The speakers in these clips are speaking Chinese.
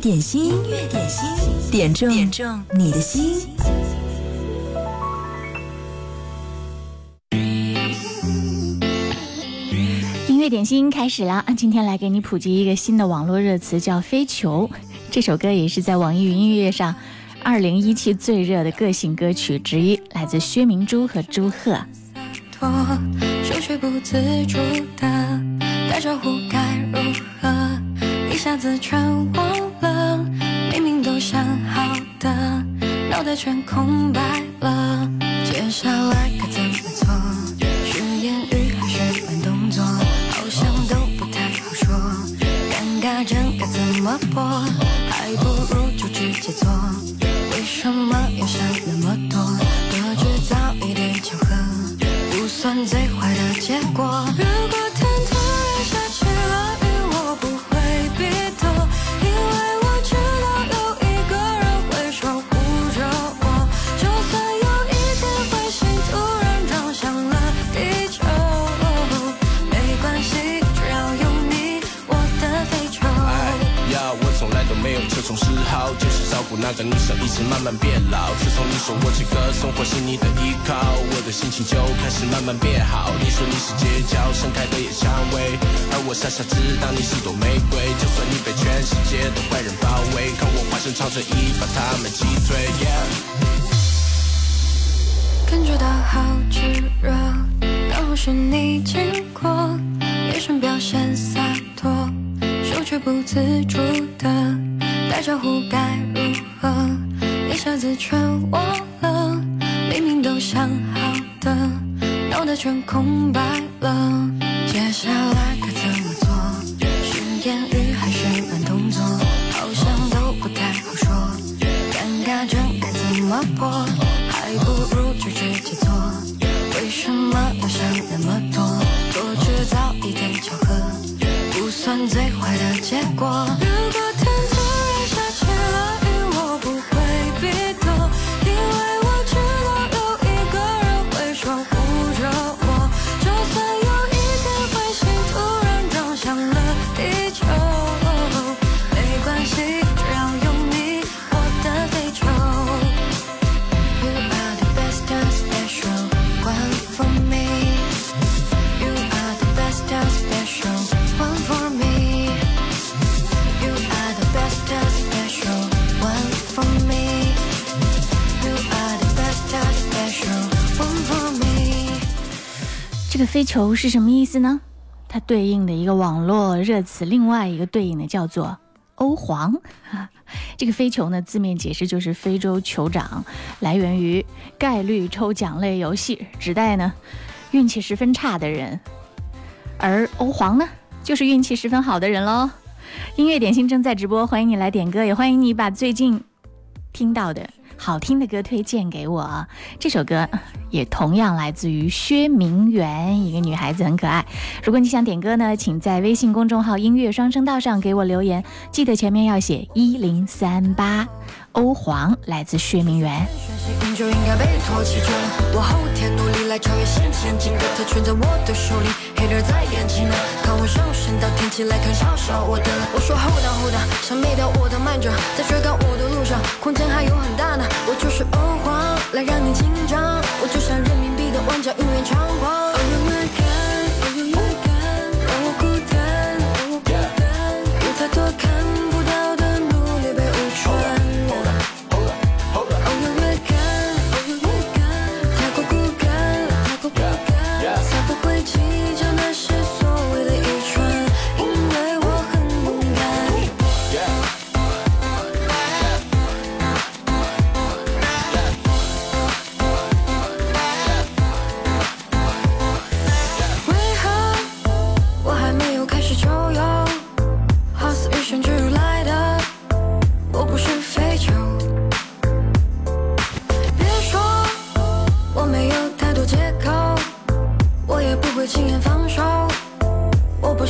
点心，音乐点心，点中点中你的心。音乐点心开始了，今天来给你普及一个新的网络热词，叫“飞球”。这首歌也是在网易云音乐上二零一七最热的个性歌曲之一，来自薛明珠和朱赫。不自主的打招呼该如何？一下子全忘了，脑袋全空白了。接下来该怎么做？是言语还是慢动作？好像都不太好说。尴尬症该怎么破？还不如就直接做。为什么要想那么多？多制造一点巧合，不算最坏的结果。那个女生一直慢慢变老。自从你说我这个生活是你的依靠，我的心情就开始慢慢变好。你说你是街角盛开的野蔷薇，而我傻傻知道你是朵玫瑰。就算你被全世界的坏人包围，看我化身长春一把他们击退。感觉到好炙热，刚好是你经过，眼神表现洒脱，手却不自主的。打招呼该如何？一下子全忘了，明明都想好的，脑袋全空白了。接下来该怎么做？是言语还是慢动作？好像都不太好说。尴尬症该怎么破？还不如就直接做。为什么要想那么多？多制造一点巧合，不算最坏的结果。如果。这个飞球是什么意思呢？它对应的一个网络热词，另外一个对应的叫做“欧皇”。这个飞球呢，字面解释就是非洲酋长，来源于概率抽奖类游戏，指代呢运气十分差的人。而欧皇呢，就是运气十分好的人喽。音乐点心正在直播，欢迎你来点歌，也欢迎你把最近听到的。好听的歌推荐给我，这首歌也同样来自于薛明媛，一个女孩子很可爱。如果你想点歌呢，请在微信公众号“音乐双声道”上给我留言，记得前面要写一零三八。欧皇来自薛明媛。就应该被唾弃着。我后天努力来超越先前进的特权在我的手里，hater 在演技呢。看我上升到天际来看嘲笑我的。我说 hold on hold on，想灭掉我的慢着，在追赶我的路上，空间还有很大呢。我就是欧皇，来让你紧张。我就像人民币的万家，永远猖狂。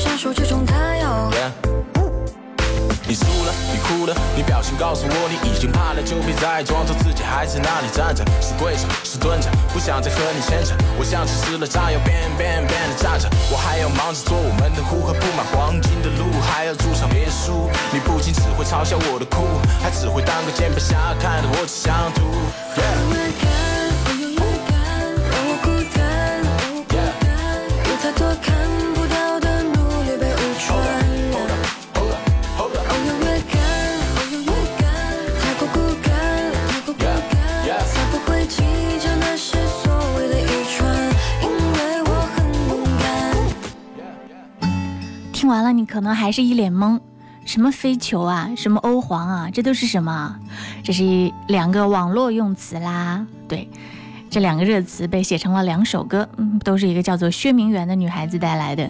闪烁这种太阳。你输了，你哭了，你表情告诉我，你已经怕了，就别再装作自己还在那里站着。是跪着，是蹲着，不想再和你牵扯。我像是吃了炸药，变变变的炸着。我还要忙着做我们的呼和铺满黄金的路，还要住上别墅。你不仅只会嘲笑我的酷，还只会当个键盘侠，看着我吃香吐。完了，你可能还是一脸懵，什么飞球啊，什么欧皇啊，这都是什么？这是一两个网络用词啦。对，这两个热词被写成了两首歌，嗯，都是一个叫做薛明媛的女孩子带来的。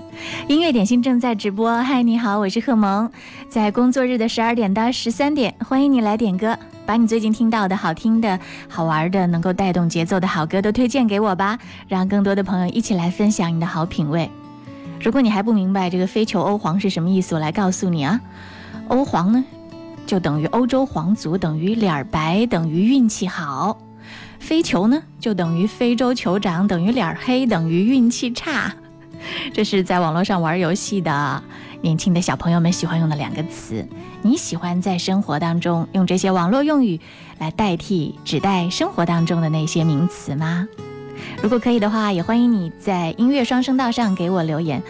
音乐点心正在直播，嗨，你好，我是贺萌，在工作日的十二点到十三点，欢迎你来点歌，把你最近听到的好听的、好玩的、能够带动节奏的好歌都推荐给我吧，让更多的朋友一起来分享你的好品味。如果你还不明白这个非酋欧皇是什么意思，我来告诉你啊，欧皇呢，就等于欧洲皇族，等于脸儿白，等于运气好；非酋呢，就等于非洲酋长，等于脸儿黑，等于运气差。这是在网络上玩游戏的年轻的小朋友们喜欢用的两个词。你喜欢在生活当中用这些网络用语来代替指代生活当中的那些名词吗？如果可以的话，也欢迎你在音乐双声道上给我留言。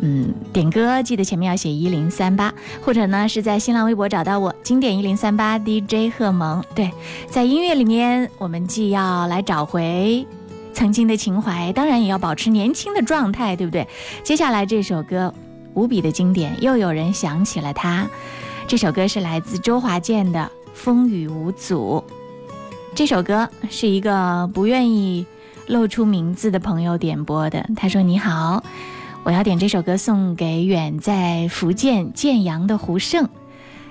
嗯，点歌记得前面要写一零三八，或者呢是在新浪微博找到我，经典一零三八 DJ 贺萌。对，在音乐里面，我们既要来找回曾经的情怀，当然也要保持年轻的状态，对不对？接下来这首歌无比的经典，又有人想起了他。这首歌是来自周华健的《风雨无阻》。这首歌是一个不愿意。露出名字的朋友点播的，他说：“你好，我要点这首歌送给远在福建建阳的胡胜，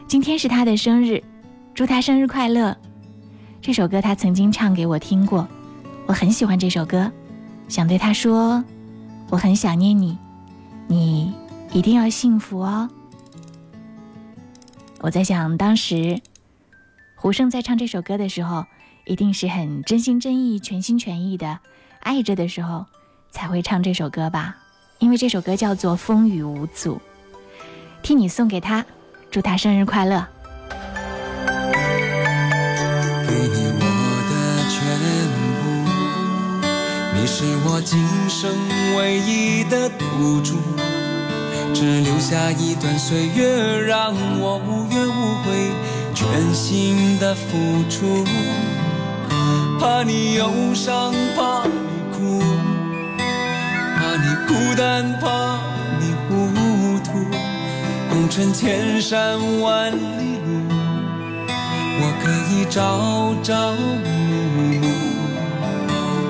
今天是他的生日，祝他生日快乐。这首歌他曾经唱给我听过，我很喜欢这首歌，想对他说，我很想念你，你一定要幸福哦。我在想，当时胡胜在唱这首歌的时候。”一定是很真心真意、全心全意的爱着的时候，才会唱这首歌吧？因为这首歌叫做《风雨无阻》，替你送给他，祝他生日快乐。给你我的全部，你是我今生唯一的赌注，只留下一段岁月，让我无怨无悔，全心的付出。怕你忧伤，怕你哭，怕你孤单，怕你糊涂。红尘千山万里路，我可以朝朝暮暮，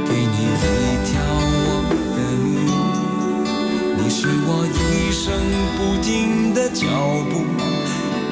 给你一条我的路。你是我一生不停的脚步，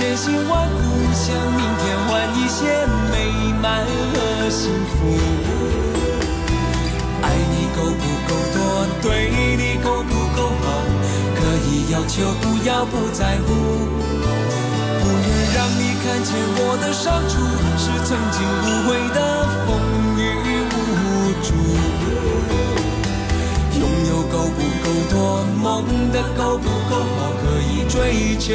千辛万苦，向明天换一些美满和幸福。爱你够不够多？对你够不够好？可以要求，不要不在乎。不愿让你看见我的伤处，是曾经无悔的风够不够多？梦的够不够好？可以追求。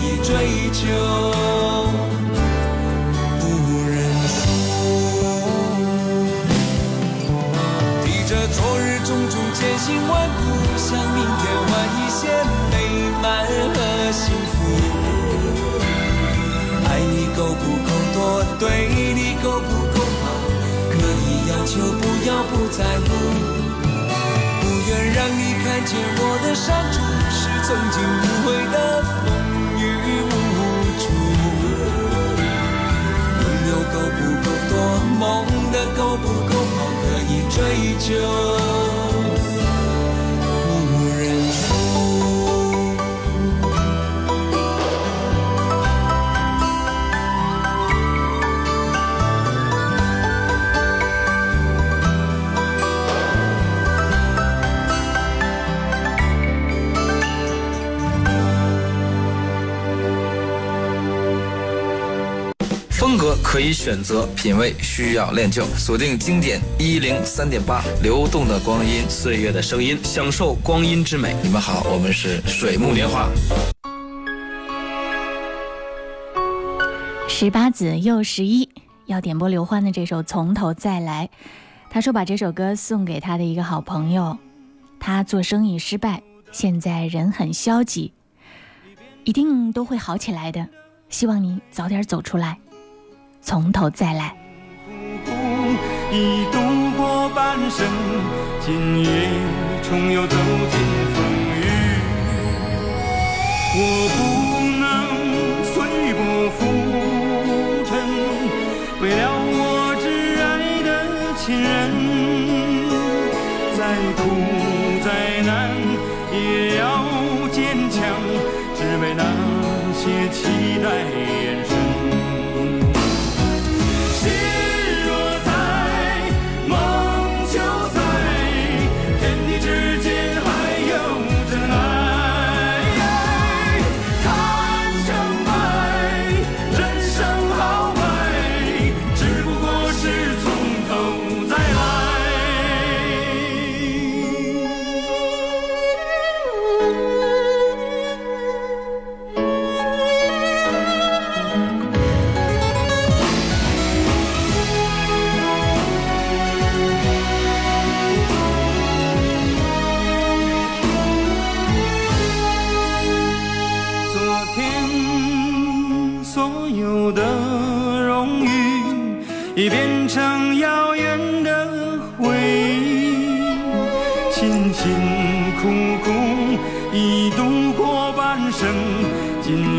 以追求。不认输。提着昨日种种艰辛万苦，向明天换一些美满和幸福。爱你够不够多？对你够不够好？可以要求，不要不在乎。不愿让你看见我的伤处，是曾经无悔的追求。可以选择，品味需要练就。锁定经典一零三点八，流动的光阴，岁月的声音，享受光阴之美。你们好，我们是水木年华。十八子又十一，要点播刘欢的这首《从头再来》。他说把这首歌送给他的一个好朋友，他做生意失败，现在人很消极，一定都会好起来的。希望你早点走出来。从头再来。已度过半生，今夜重又走进风雨。我不能随波浮沉，为了我挚爱的亲人，再苦再难也要坚强，只为那些期待眼神。尽。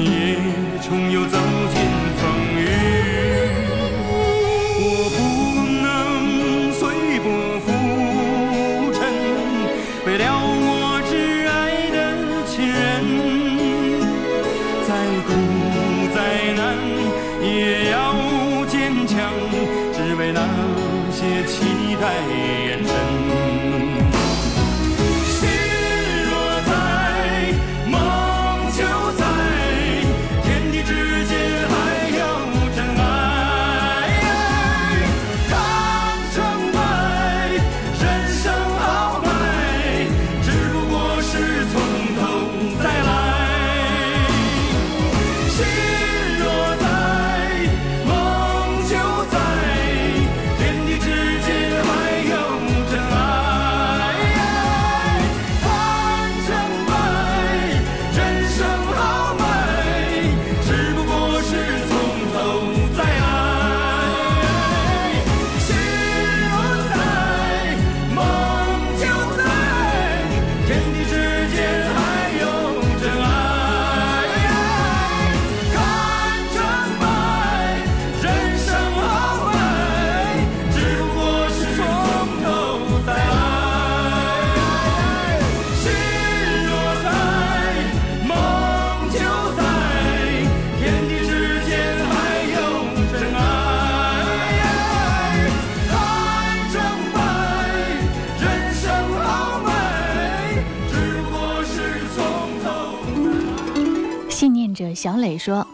小磊说：“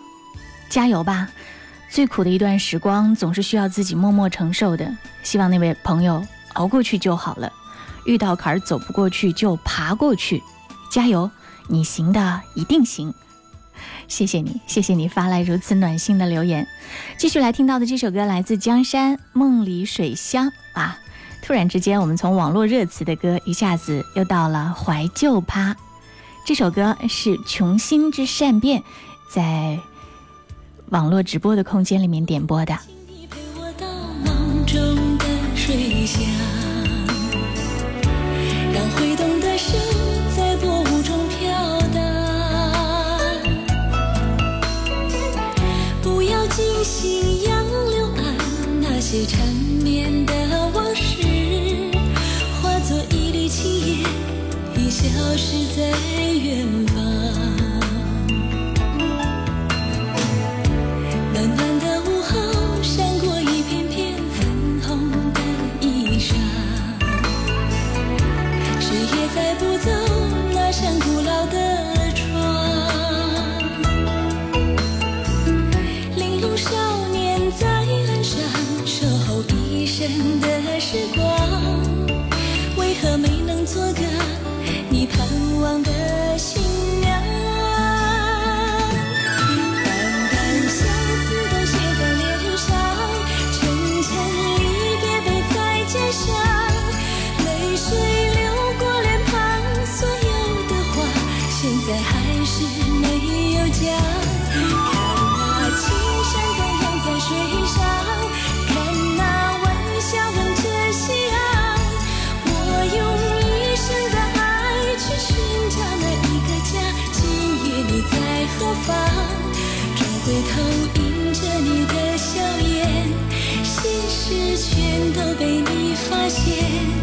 加油吧，最苦的一段时光总是需要自己默默承受的。希望那位朋友熬过去就好了。遇到坎儿走不过去就爬过去，加油，你行的，一定行。”谢谢你，谢谢你发来如此暖心的留言。继续来听到的这首歌来自江山《梦里水乡》啊。突然之间，我们从网络热词的歌一下子又到了怀旧趴。这首歌是琼心之善变在网络直播的空间里面点播的。请你陪我到梦中的水乡，让挥动的手在波舞中飘荡。不要惊醒杨柳岸那些缠绵的往事。化作一缕轻烟，已消失在去过。何方？转回头迎着你的笑颜，心事全都被你发现。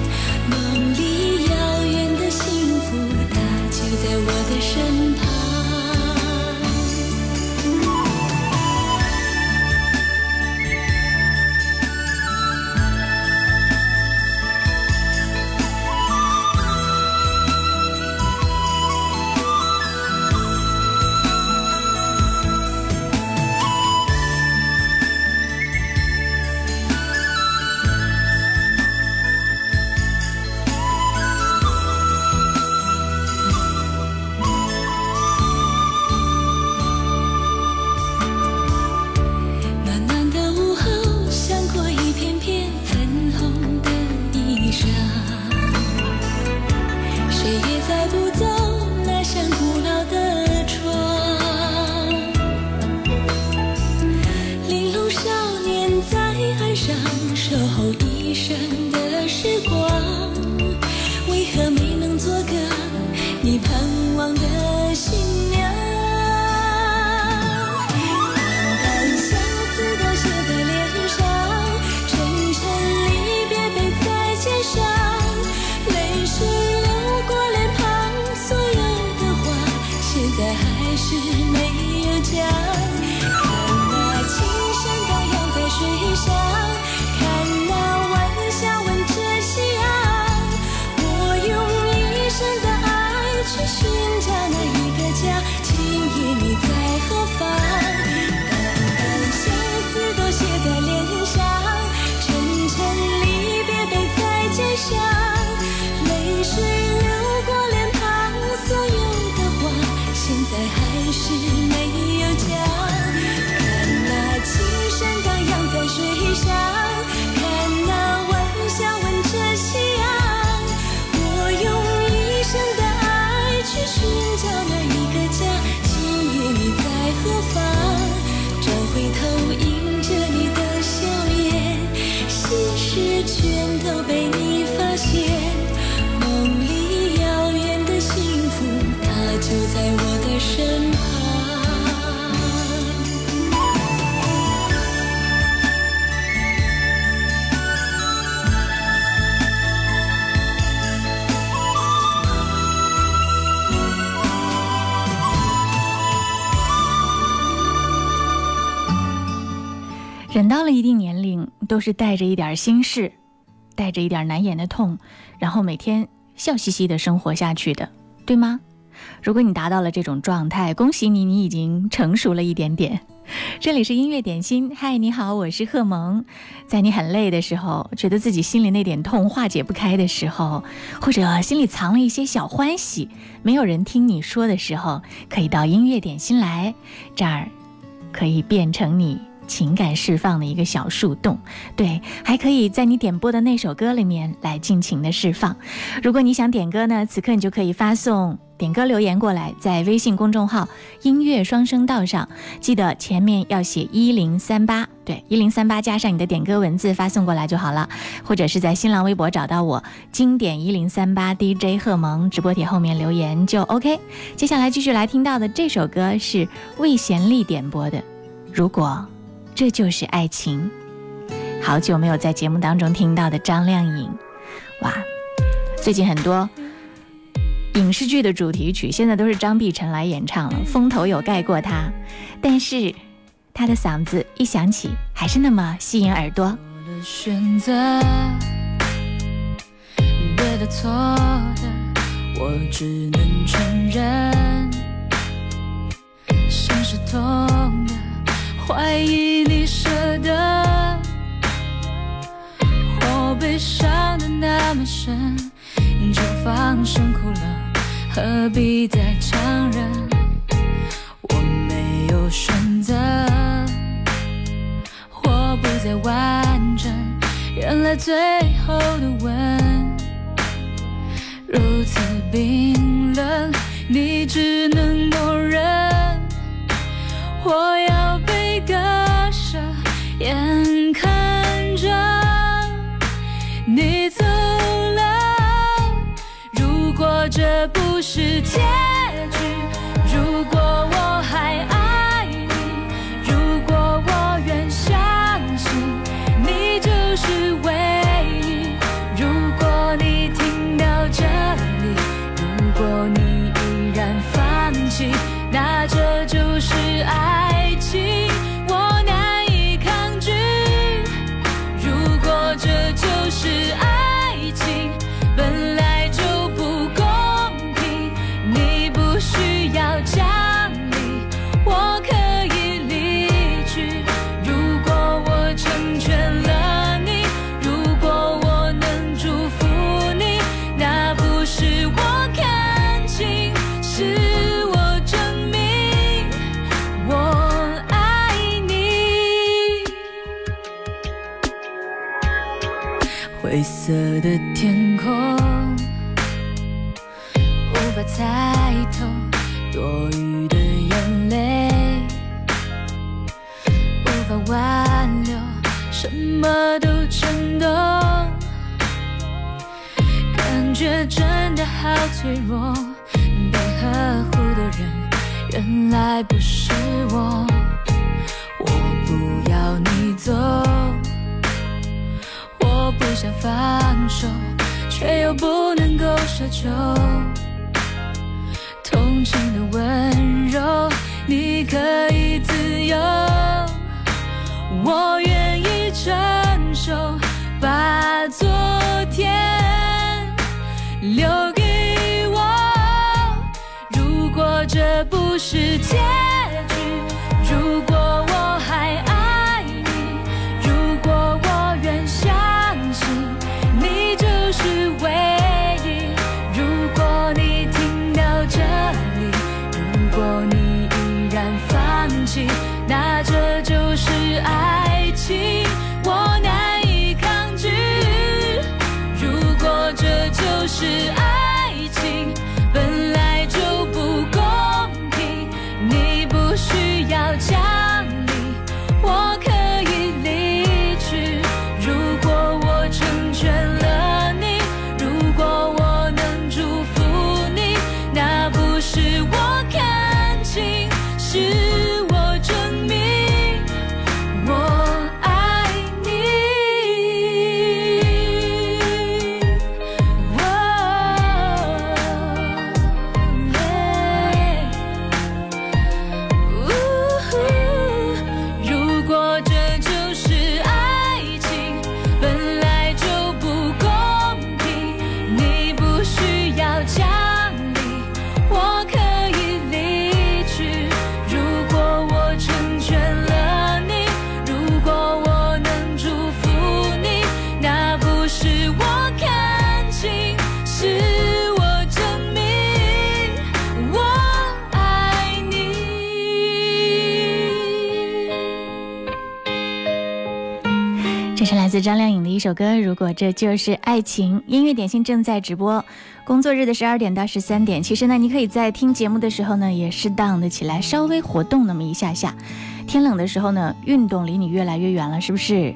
到了一定年龄，都是带着一点心事，带着一点难言的痛，然后每天笑嘻嘻的生活下去的，对吗？如果你达到了这种状态，恭喜你，你已经成熟了一点点。这里是音乐点心，嗨，你好，我是贺萌。在你很累的时候，觉得自己心里那点痛化解不开的时候，或者心里藏了一些小欢喜，没有人听你说的时候，可以到音乐点心来，这儿可以变成你情感释放的一个小树洞。对，还可以在你点播的那首歌里面来尽情的释放。如果你想点歌呢，此刻你就可以发送。点歌留言过来，在微信公众号“音乐双声道”上，记得前面要写一零三八，对，一零三八加上你的点歌文字发送过来就好了。或者是在新浪微博找到我“经典一零三八 DJ 贺萌”直播帖后面留言就 OK。接下来继续来听到的这首歌是魏贤丽点播的，《如果这就是爱情》。好久没有在节目当中听到的张靓颖，哇，最近很多。影视剧的主题曲现在都是张碧晨来演唱了，风头有盖过他，但是他的嗓子一响起，还是那么吸引耳朵的。选择对的错的，我只能承认，心是痛，怀疑你舍得，或被伤的那么深，就放声哭了。何必再强忍？我没有选择，我不再完整，原来最后的吻，如此冰冷，你只能默认。我要，眼看着你走了，如果。这不是天不是我，我不要你走。我不想放手，却又不能够奢求同情的温柔，你可以自由，我愿意承受，把昨天留世界。张靓颖的一首歌《如果这就是爱情》。音乐点心正在直播，工作日的十二点到十三点。其实呢，你可以在听节目的时候呢，也适当的起来稍微活动那么一下下。天冷的时候呢，运动离你越来越远了，是不是？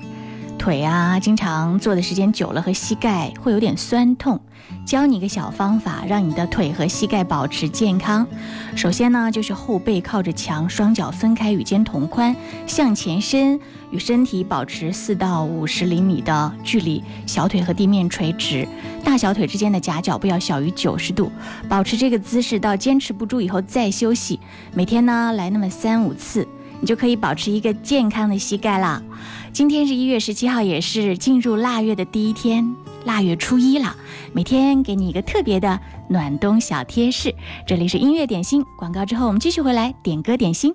腿啊，经常坐的时间久了，和膝盖会有点酸痛。教你一个小方法，让你的腿和膝盖保持健康。首先呢，就是后背靠着墙，双脚分开，与肩同宽，向前伸，与身体保持四到五十厘米的距离，小腿和地面垂直，大小腿之间的夹角不要小于九十度。保持这个姿势到坚持不住以后再休息。每天呢来那么三五次，你就可以保持一个健康的膝盖了。今天是一月十七号，也是进入腊月的第一天，腊月初一了。每天给你一个特别的暖冬小贴士。这里是音乐点心广告，之后我们继续回来点歌点心。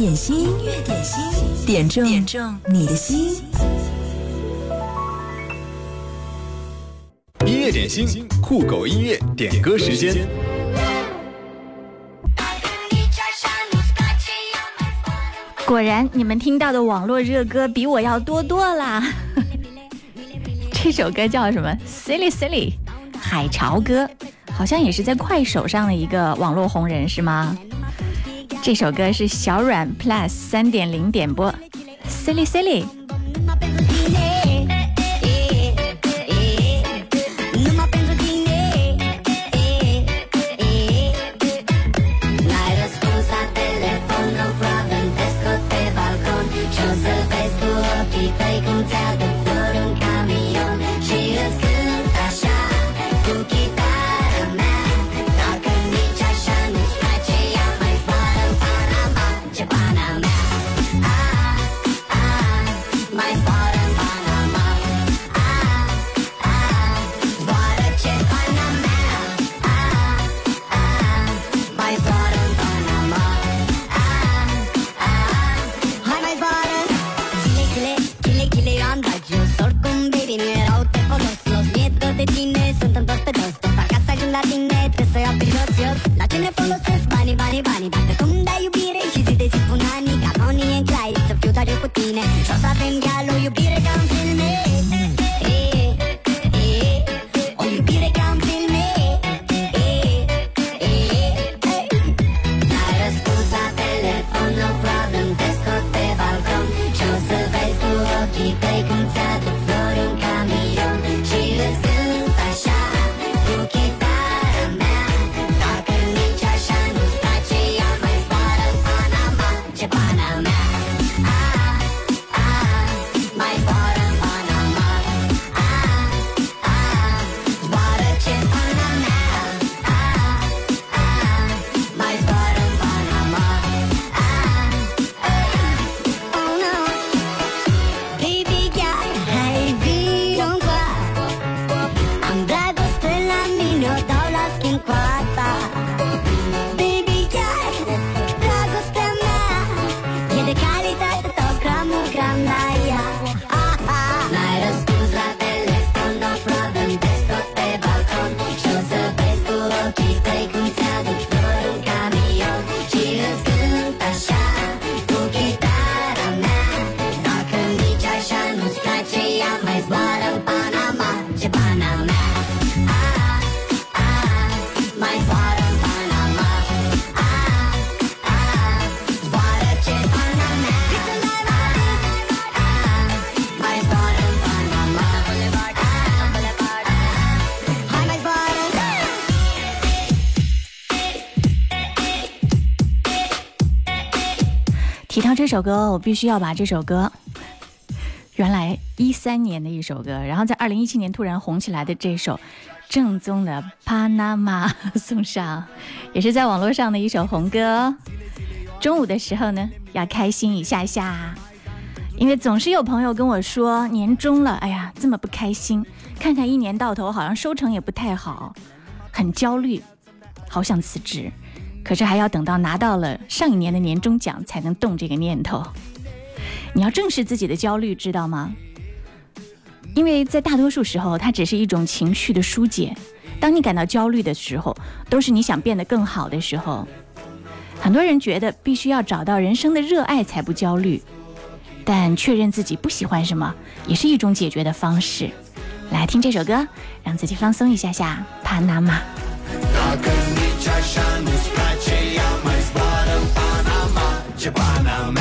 点心，音乐点心，点中点中你的心。音乐点心，酷狗音乐点歌时间。果然，你们听到的网络热歌比我要多多啦。这首歌叫什么？Silly Silly，海潮歌，好像也是在快手上的一个网络红人，是吗？这首歌是小软 Plus 三点零点播，Silly Silly。首歌，我必须要把这首歌，原来一三年的一首歌，然后在二零一七年突然红起来的这首正宗的《巴拿马》送上，也是在网络上的一首红歌。中午的时候呢，要开心一下下，因为总是有朋友跟我说，年终了，哎呀，这么不开心。看看一年到头好像收成也不太好，很焦虑，好想辞职，可是还要等到拿到了上一年的年终奖才能动这个念头。你要正视自己的焦虑，知道吗？因为在大多数时候，它只是一种情绪的疏解。当你感到焦虑的时候，都是你想变得更好的时候。很多人觉得必须要找到人生的热爱才不焦虑，但确认自己不喜欢什么也是一种解决的方式。来听这首歌，让自己放松一下下。帕纳玛。Japan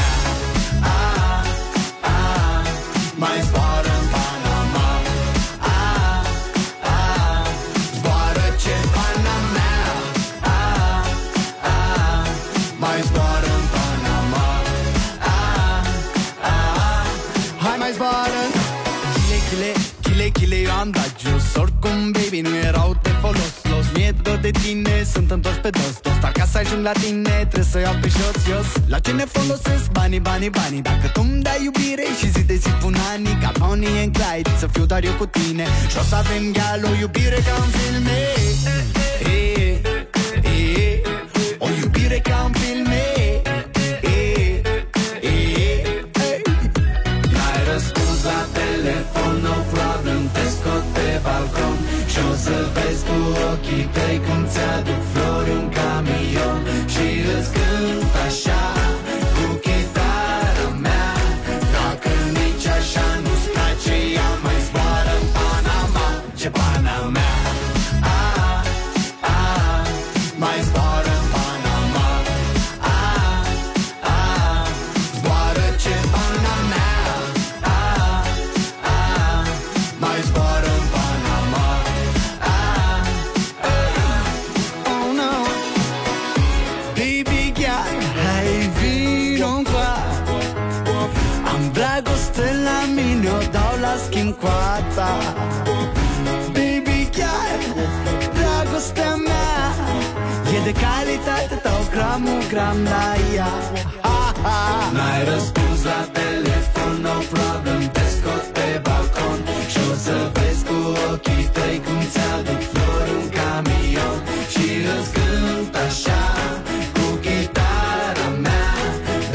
la tine, trebuie să iau pe jos, jos. La ce ne folosesc banii, banii, banii? Dacă tu îmi dai iubire și zi de zi pun ani Ca Bonnie and Clyde, să fiu doar eu cu tine. Și o să avem gal o iubire ca în filme. Eh, eh, O iubire ca în filme. Eh, eh, eh. N-ai răspuns la telefon, no problem Te scot pe balcon. Și o să vezi cu ochii tăi Cum ți-aduc de calitate, dau gramul gram la ea. Ha, ha. N-ai răspuns la telefon, no problem Te scot pe balcon Și o să vezi cu ochii tăi Cum ți-aduc flori un camion Și îți cânt așa Cu chitara mea.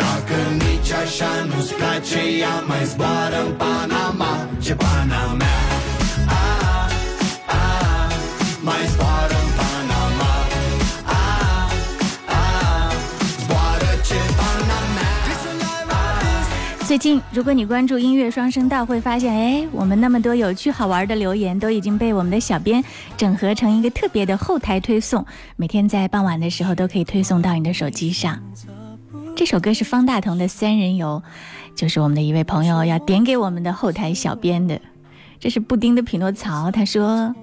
Dacă nici așa nu-ți place Ea mai zboară în Panama Ce pana 最近，如果你关注音乐双声道，会发现，哎，我们那么多有趣好玩的留言，都已经被我们的小编整合成一个特别的后台推送，每天在傍晚的时候都可以推送到你的手机上。这首歌是方大同的《三人游》，就是我们的一位朋友要点给我们的后台小编的。这是布丁的匹诺曹，他说：“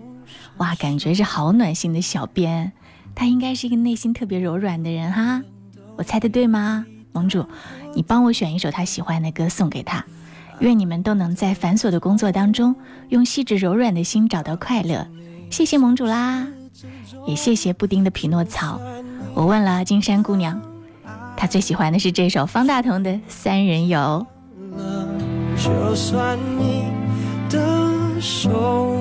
哇，感觉是好暖心的小编，他应该是一个内心特别柔软的人哈。我猜的对吗？盟主，你帮我选一首他喜欢的歌送给他。愿你们都能在繁琐的工作当中，用细致柔软的心找到快乐。谢谢盟主啦，也谢谢布丁的匹诺曹。我问了金山姑娘，她最喜欢的是这首方大同的《三人游》。就算你的手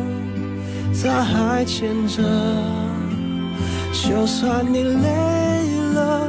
他还牵着，就算你累了，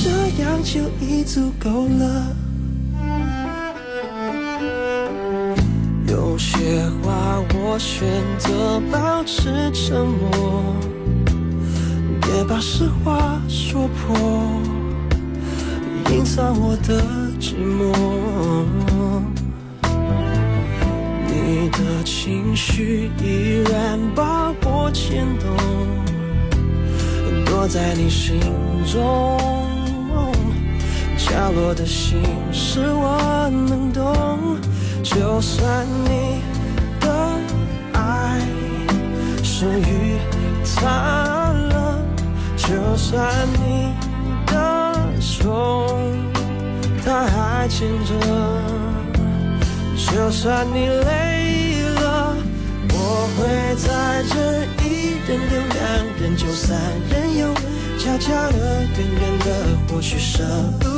这样就已足够了。有些话我选择保持沉默。别把实话说破，隐藏我的寂寞。你的情绪依然把我牵动，躲在你心中。角落的心事我能懂，就算你的爱属于。散了，就算你的手他还牵着，就算你累了，我会在这一人留两人就三人游，悄悄的、远远的，或许舍不得，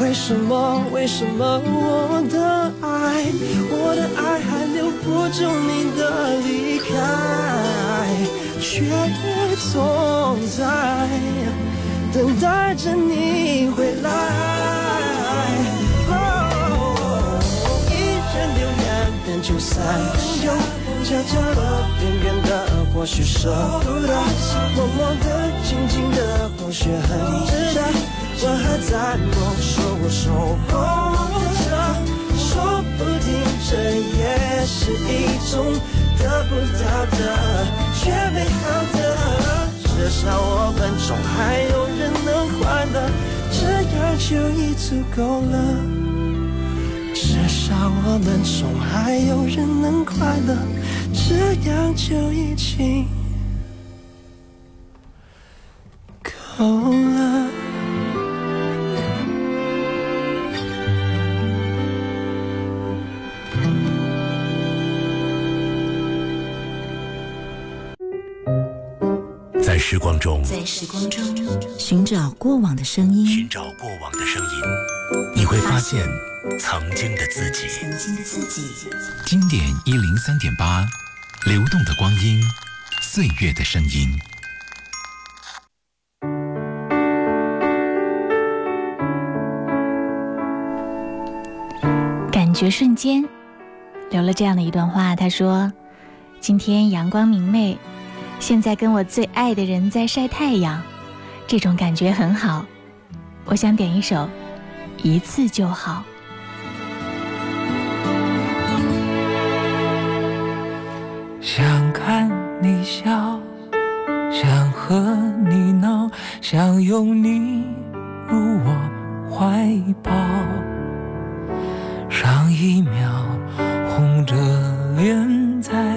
为什么，为什么我的爱，我的爱还留不住你的离开？却总在等待着你回来。一人留两人就三人游，悄悄的、远远的，或许舍不得；默默的、静静的，或许很值得。我还在某处守候着，说不定这也是一种。得不到的，却美好的，至少我们中还有人能快乐，这样就已足够了。至少我们中还有人能快乐，这样就已经够了。中，在时光中寻找过往的声音，寻找过往的声音，你会发现曾经的自己。曾经的自己。经典一零三点八，流动的光阴，岁月的声音。感觉瞬间，留了这样的一段话，他说：“今天阳光明媚。”现在跟我最爱的人在晒太阳，这种感觉很好。我想点一首《一次就好》。想看你笑，想和你闹，想拥你入我怀抱。上一秒红着脸在。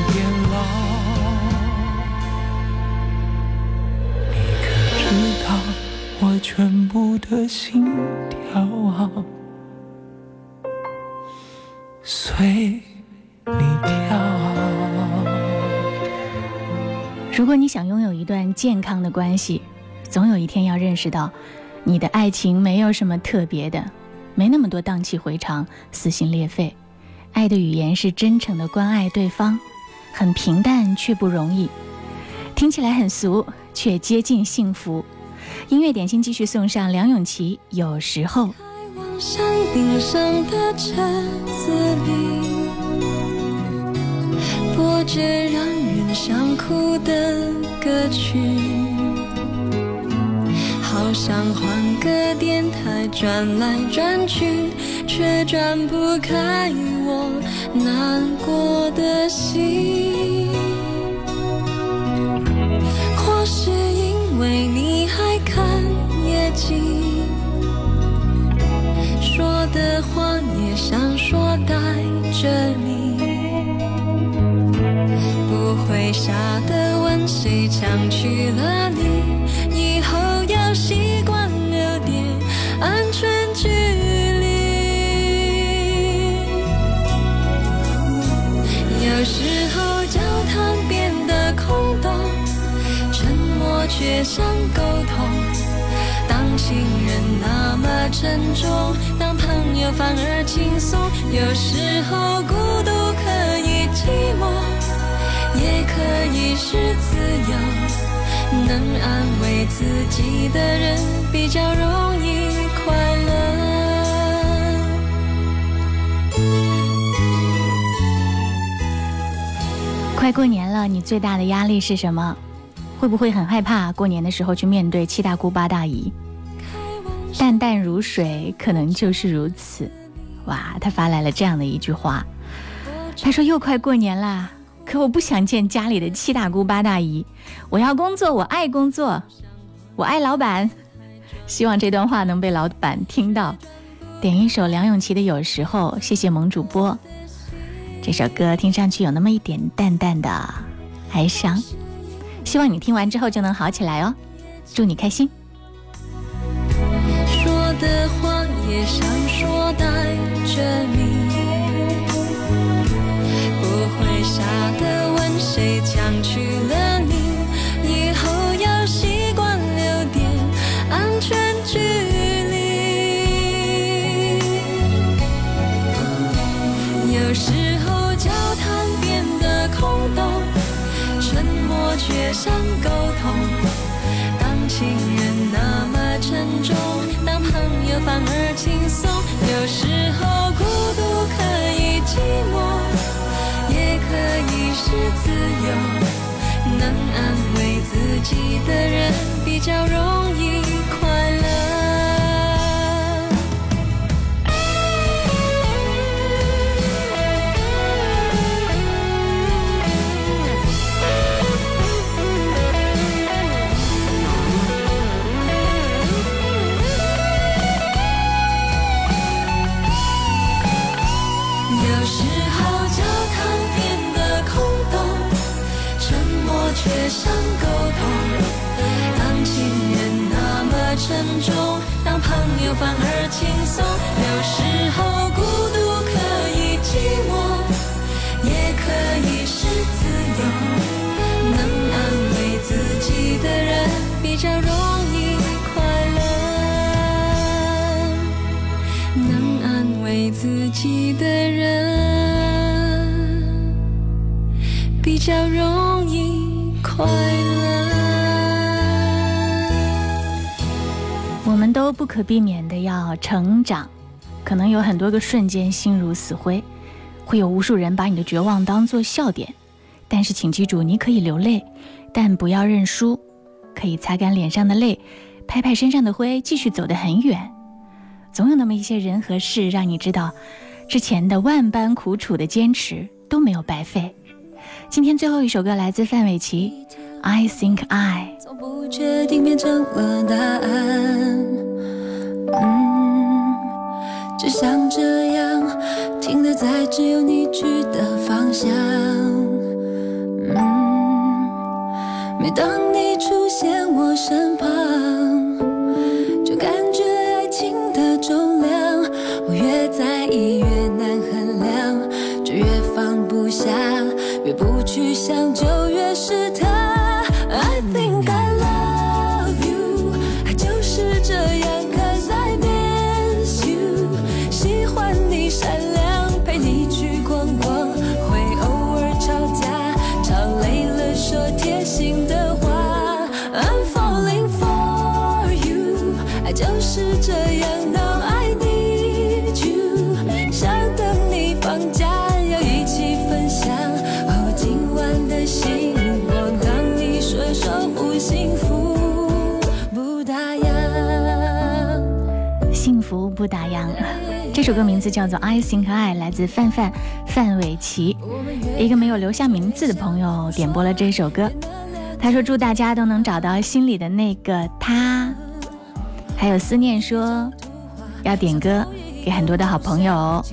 我全部的心跳啊，随你跳。如果你想拥有一段健康的关系，总有一天要认识到，你的爱情没有什么特别的，没那么多荡气回肠、撕心裂肺。爱的语言是真诚的关爱对方，很平淡却不容易，听起来很俗，却接近幸福。音乐点心继续送上梁咏琪《有时候》。山顶上的车子里，播着让人想哭的歌曲，好想换个电台转来转去，却转不开我难过的心。夜景。说的话也想说带着你，不会傻的问谁抢去了你，以后要习惯留点安全距离。有时候交谈变得空洞，沉默却像沟通。沉重，当朋友反而轻松。有时候孤独可以寂寞，也可以是自由。能安慰自己的人，比较容易快乐。快过年了，你最大的压力是什么？会不会很害怕过年的时候去面对七大姑八大姨？淡淡如水，可能就是如此。哇，他发来了这样的一句话，他说：“又快过年啦，可我不想见家里的七大姑八大姨，我要工作，我爱工作，我爱老板。”希望这段话能被老板听到。点一首梁咏琪的《有时候》，谢谢萌主播。这首歌听上去有那么一点淡淡的哀伤，希望你听完之后就能好起来哦。祝你开心。的话也想说带着你，不会傻的问谁抢去了你，能安慰自己的人，比较容易却想沟通，当情人那么沉重，当朋友反而轻松，有时候孤独可以寂寞，也可以是自由，能安慰自己的人比较容易快乐，能安慰自己的人比较容易。快乐我们都不可避免的要成长，可能有很多个瞬间心如死灰，会有无数人把你的绝望当作笑点。但是请记住，你可以流泪，但不要认输，可以擦干脸上的泪，拍拍身上的灰，继续走得很远。总有那么一些人和事，让你知道，之前的万般苦楚的坚持都没有白费。今天最后一首歌来自范玮琪，《I Think I》。从不确定变成了答案，嗯，就像这样停留在只有你去的方向，嗯，每当你出现我身旁，就感觉爱情的重量，我越在意越难衡量，就越放不下，就越是疼不打烊。这首歌名字叫做《I Think I》，来自范范范玮琪。一个没有留下名字的朋友点播了这首歌，他说祝大家都能找到心里的那个他。还有思念说要点歌给很多的好朋友。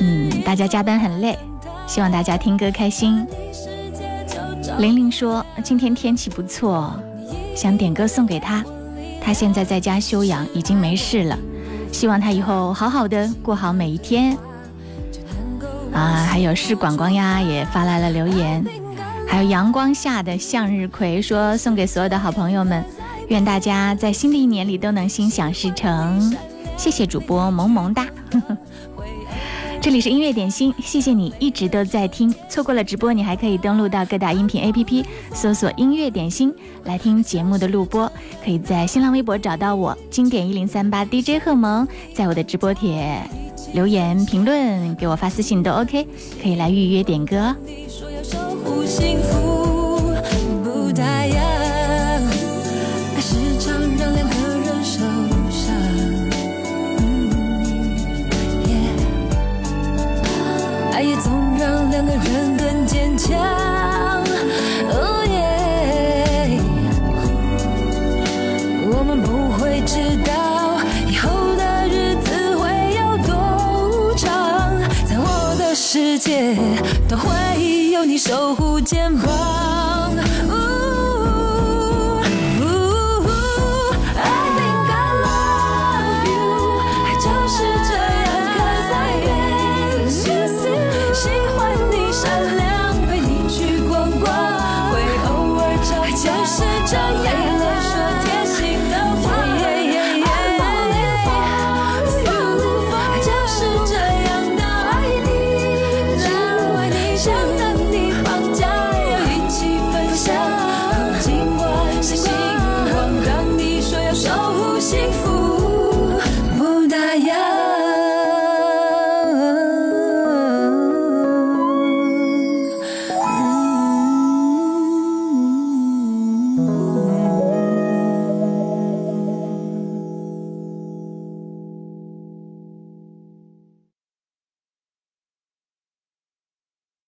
嗯，大家加班很累，希望大家听歌开心。玲玲说今天天气不错，想点歌送给他。他现在在家休养，已经没事了，希望他以后好好的过好每一天。啊，还有是广光呀，也发来了留言，还有阳光下的向日葵说送给所有的好朋友们，愿大家在新的一年里都能心想事成。谢谢主播萌萌哒。这里是音乐点心，谢谢你一直都在听。错过了直播，你还可以登录到各大音频 APP，搜索“音乐点心”来听节目的录播。可以在新浪微博找到我，经典一零三八 DJ 贺萌，在我的直播帖留言评论，给我发私信都 OK，可以来预约点歌。你说要守护幸福都会有你守护肩膀。